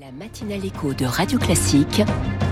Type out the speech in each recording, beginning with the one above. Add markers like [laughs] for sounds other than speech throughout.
La matinale écho de Radio Classique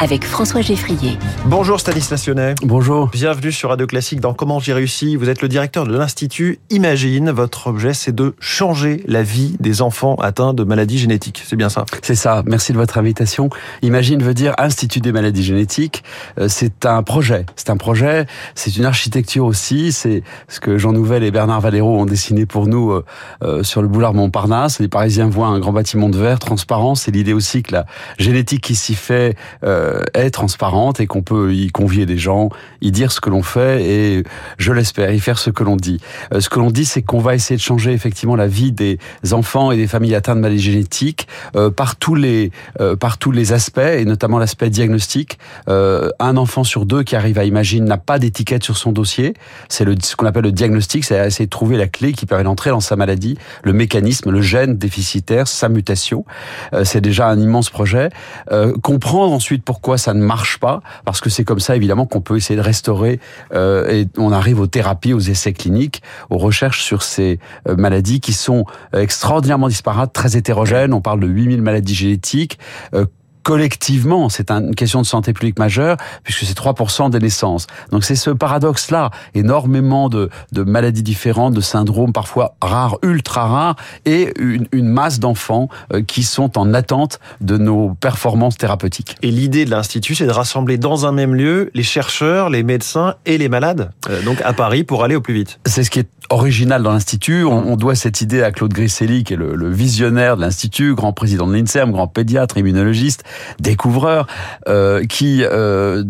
avec François Geffrier. Bonjour Stanislas Lyonnais. Bonjour. Bienvenue sur Radio Classique dans Comment j'ai réussi. Vous êtes le directeur de l'Institut Imagine. Votre objet, c'est de changer la vie des enfants atteints de maladies génétiques. C'est bien ça? C'est ça. Merci de votre invitation. Imagine veut dire Institut des maladies génétiques. Euh, c'est un projet. C'est un projet. C'est une architecture aussi. C'est ce que Jean Nouvel et Bernard Valero ont dessiné pour nous euh, euh, sur le boulevard Montparnasse. Les Parisiens voient un grand bâtiment de verre transparent. C'est l'idée aussi que la génétique qui s'y fait euh, est transparente et qu'on peut y convier des gens, y dire ce que l'on fait et, je l'espère, y faire ce que l'on dit. Euh, ce que l'on dit, c'est qu'on va essayer de changer effectivement la vie des enfants et des familles atteintes de maladies génétiques euh, par tous les euh, par tous les aspects et notamment l'aspect diagnostic. Euh, un enfant sur deux qui arrive à Imagine n'a pas d'étiquette sur son dossier. C'est ce qu'on appelle le diagnostic, c'est essayer de trouver la clé qui permet d'entrer dans sa maladie, le mécanisme, le gène déficitaire, sa mutation. Euh, c'est déjà un immense projet. Euh, comprendre ensuite pourquoi ça ne marche pas, parce que c'est comme ça évidemment qu'on peut essayer de restaurer euh, et on arrive aux thérapies, aux essais cliniques, aux recherches sur ces euh, maladies qui sont extraordinairement disparates, très hétérogènes. On parle de 8000 maladies génétiques. Euh, collectivement, c'est une question de santé publique majeure, puisque c'est 3% des naissances. Donc c'est ce paradoxe-là, énormément de, de, maladies différentes, de syndromes parfois rares, ultra rares, et une, une masse d'enfants euh, qui sont en attente de nos performances thérapeutiques. Et l'idée de l'Institut, c'est de rassembler dans un même lieu les chercheurs, les médecins et les malades, euh, donc à Paris, pour aller au plus vite. C'est ce qui est original dans l'Institut. On, on, doit cette idée à Claude Grisselli, qui est le, le visionnaire de l'Institut, grand président de l'INSERM, grand pédiatre, immunologiste, découvreur, euh, qui... Euh,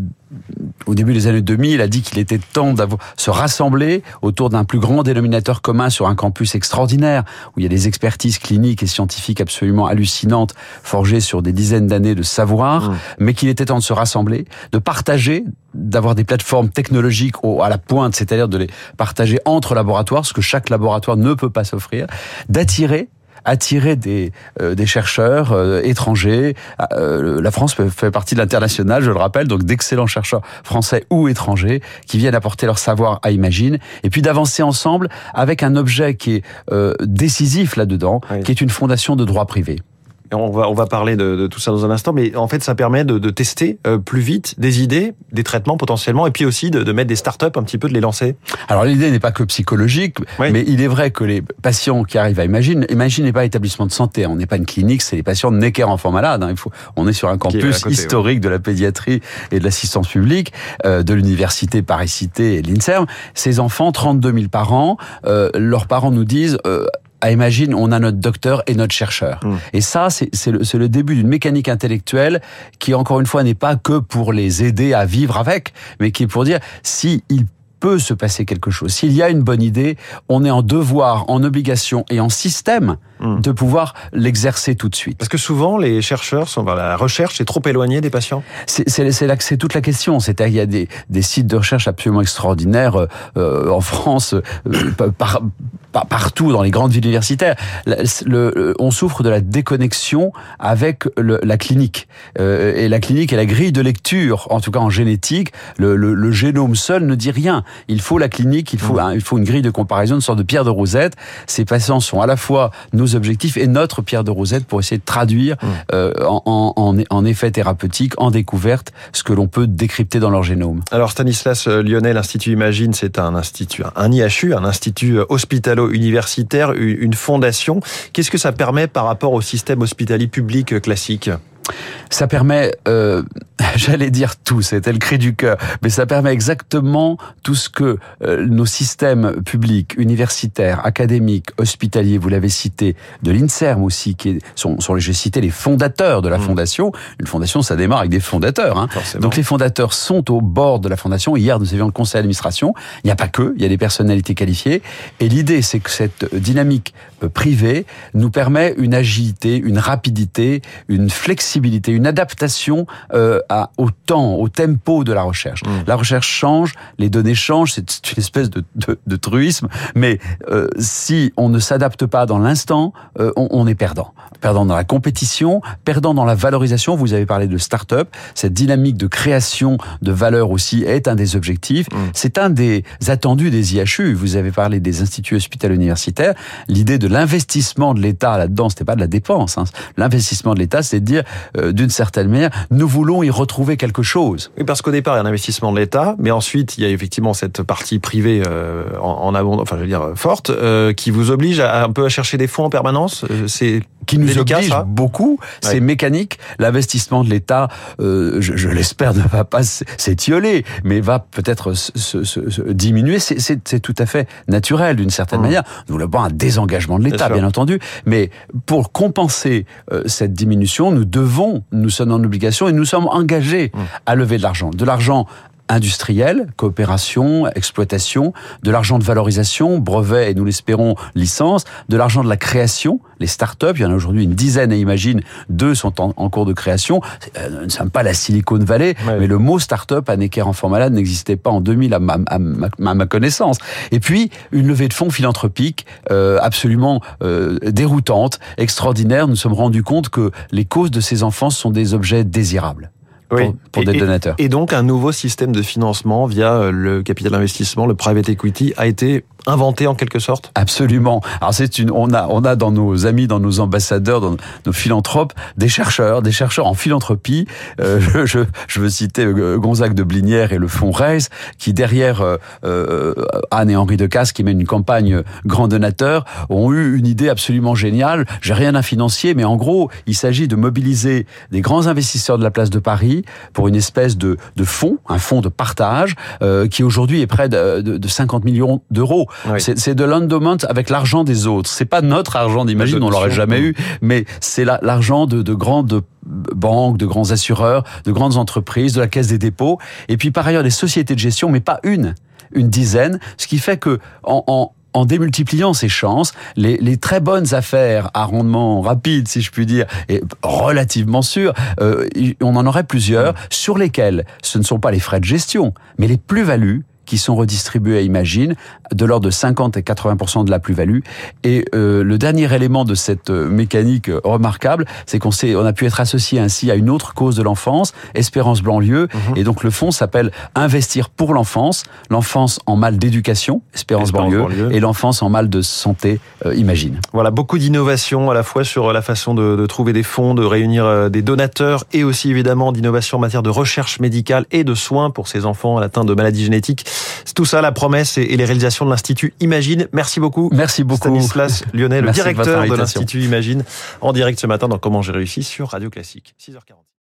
au début des années 2000, a dit qu'il était temps de se rassembler autour d'un plus grand dénominateur commun sur un campus extraordinaire, où il y a des expertises cliniques et scientifiques absolument hallucinantes, forgées sur des dizaines d'années de savoir, mmh. mais qu'il était temps de se rassembler, de partager, d'avoir des plateformes technologiques à la pointe, c'est-à-dire de les partager entre laboratoires, ce que chaque laboratoire ne peut pas s'offrir, d'attirer attirer des, euh, des chercheurs euh, étrangers. Euh, la France fait partie de l'international, je le rappelle, donc d'excellents chercheurs français ou étrangers qui viennent apporter leur savoir à Imagine, et puis d'avancer ensemble avec un objet qui est euh, décisif là-dedans, oui. qui est une fondation de droit privé. On va, on va parler de, de, tout ça dans un instant, mais en fait, ça permet de, de tester euh, plus vite des idées, des traitements potentiellement, et puis aussi de, de mettre des startups un petit peu, de les lancer. Alors l'idée n'est pas que psychologique, oui. mais il est vrai que les patients qui arrivent à Imagine, Imagine n'est pas établissement de santé, on n'est pas une clinique, c'est les patients de Necker enfants malades. Hein, il faut, on est sur un campus côté, historique ouais. de la pédiatrie et de l'assistance publique, euh, de l'université Paris-Cité et de l'Inserm. Ces enfants, 32 000 par an, euh, leurs parents nous disent euh, à Imagine, on a notre docteur et notre chercheur. Mmh. Et ça, c'est le, le, début d'une mécanique intellectuelle qui, encore une fois, n'est pas que pour les aider à vivre avec, mais qui est pour dire, si ils peut se passer quelque chose. S'il y a une bonne idée, on est en devoir, en obligation et en système mmh. de pouvoir l'exercer tout de suite. Parce que souvent, les chercheurs sont dans la recherche est trop éloignée des patients. C'est toute la question. C'est il y a des, des, sites de recherche absolument extraordinaires euh, en France, euh, par, par, partout dans les grandes villes universitaires. Le, on souffre de la déconnexion avec le, la clinique. Euh, et la clinique est la grille de lecture, en tout cas en génétique. Le, le génome seul ne dit rien. Il faut la clinique, il faut, mmh. il faut une grille de comparaison, une sorte de pierre de rosette. Ces patients sont à la fois nos objectifs et notre pierre de rosette pour essayer de traduire mmh. euh, en, en, en, effet thérapeutique, en découverte, ce que l'on peut décrypter dans leur génome. Alors Stanislas Lyonnais, l'Institut Imagine, c'est un institut, un IHU, un institut hospitalo-universitaire, une fondation. Qu'est-ce que ça permet par rapport au système hospitalier public classique? Ça permet, euh, [laughs] j'allais dire tout, c'était le cri du cœur, mais ça permet exactement tout ce que euh, nos systèmes publics, universitaires, académiques, hospitaliers, vous l'avez cité, de l'INSERM aussi, qui est, sont, sont j'ai cité les fondateurs de la mmh. fondation. Une fondation, ça démarre avec des fondateurs. Hein. Donc les fondateurs sont au bord de la fondation. Hier, nous avions le conseil d'administration. Il n'y a pas que, il y a des personnalités qualifiées. Et l'idée, c'est que cette dynamique euh, privée nous permet une agilité, une rapidité, une flexibilité flexibilité, une adaptation euh, à, au temps, au tempo de la recherche. Mmh. La recherche change, les données changent, c'est une espèce de, de, de truisme, mais euh, si on ne s'adapte pas dans l'instant, euh, on, on, est perdant. Perdant dans la compétition, perdant dans la valorisation. Vous avez parlé de start-up, cette dynamique de création de valeur aussi est un des objectifs. Mmh. C'est un des attendus des IHU. Vous avez parlé des instituts hospitalo universitaires. L'idée de l'investissement de l'État là-dedans, c'était pas de la dépense. Hein. L'investissement de l'État, c'est de dire, euh, d'une certaine manière, nous voulons y retrouver quelque chose. Oui, parce qu'au départ, il y a un investissement de l'État, mais ensuite, il y a effectivement cette partie privée euh, en, abondance, enfin, je veux dire, forte, euh, qui vous oblige à, un peu à chercher des fonds en permanence. C'est qui nous délicat, oblige ça beaucoup. C'est ouais. mécanique. L'investissement de l'État, euh, je, je l'espère, [laughs] ne va pas s'étioler, mais va peut-être se, se, se, diminuer. C'est tout à fait naturel d'une certaine mmh. manière. Nous voulons pas un désengagement de l'État, bien, bien, entendu, mais pour compenser euh, cette diminution, nous devons, nous sommes en obligation et nous sommes engagés mmh. à lever de l'argent. De l'argent industrielle, coopération, exploitation, de l'argent de valorisation, brevet et nous l'espérons licence, de l'argent de la création, les start-up, il y en a aujourd'hui une dizaine et imagine, deux sont en, en cours de création. Euh, nous ne sommes pas la Silicon Valley, ouais. mais le mot start-up à Necker Enfant Malade n'existait pas en 2000 à ma, à, ma, à ma, connaissance. Et puis, une levée de fonds philanthropique euh, absolument euh, déroutante, extraordinaire. Nous nous sommes rendus compte que les causes de ces enfants sont des objets désirables oui. pour, pour et, des donateurs. Et donc un nouveau système de financement via le capital investissement, le private equity, a été inventé en quelque sorte? Absolument. Alors c'est une, on a, on a dans nos amis, dans nos ambassadeurs, dans nos philanthropes, des chercheurs, des chercheurs en philanthropie. Euh, je, je, veux citer euh, Gonzague de Blinière et le Fonds Reis, qui derrière euh, euh, Anne et Henri Decasse, qui mènent une campagne grand donateur, ont eu une idée absolument géniale. J'ai rien à financier, mais en gros, il s'agit de mobiliser des grands investisseurs de la place de Paris pour une espèce de, de fonds, un fonds de partage, euh, qui aujourd'hui est près de, de, de 50 millions d'euros. Oui. C'est de l'endowment avec l'argent des autres. C'est pas notre argent d'imagine, on l'aurait jamais eu, mais c'est l'argent de, de grandes banques, de grands assureurs, de grandes entreprises, de la caisse des dépôts, et puis par ailleurs des sociétés de gestion, mais pas une, une dizaine, ce qui fait que en, en en démultipliant ces chances, les, les, très bonnes affaires à rendement rapide, si je puis dire, et relativement sûr, euh, on en aurait plusieurs sur lesquels ce ne sont pas les frais de gestion, mais les plus-values qui sont redistribués à Imagine, de l'ordre de 50 et 80 de la plus-value. Et euh, le dernier élément de cette euh, mécanique remarquable, c'est qu'on on a pu être associé ainsi à une autre cause de l'enfance, Espérance Blanlieu, mmh. et donc le fonds s'appelle Investir pour l'enfance, l'enfance en mal d'éducation, Espérance, Espérance et l'enfance en mal de santé, euh, Imagine. Voilà, beaucoup d'innovation à la fois sur la façon de, de, trouver des fonds, de réunir euh, des donateurs, et aussi évidemment d'innovation en matière de recherche médicale et de soins pour ces enfants atteints de maladies génétiques. C'est tout ça, la promesse et les réalisations de l'Institut Imagine. Merci beaucoup. Merci beaucoup. Stanislas Lyonnais, le directeur de l'Institut Imagine, en direct ce matin dans Comment j'ai réussi sur Radio Classique. 6h40.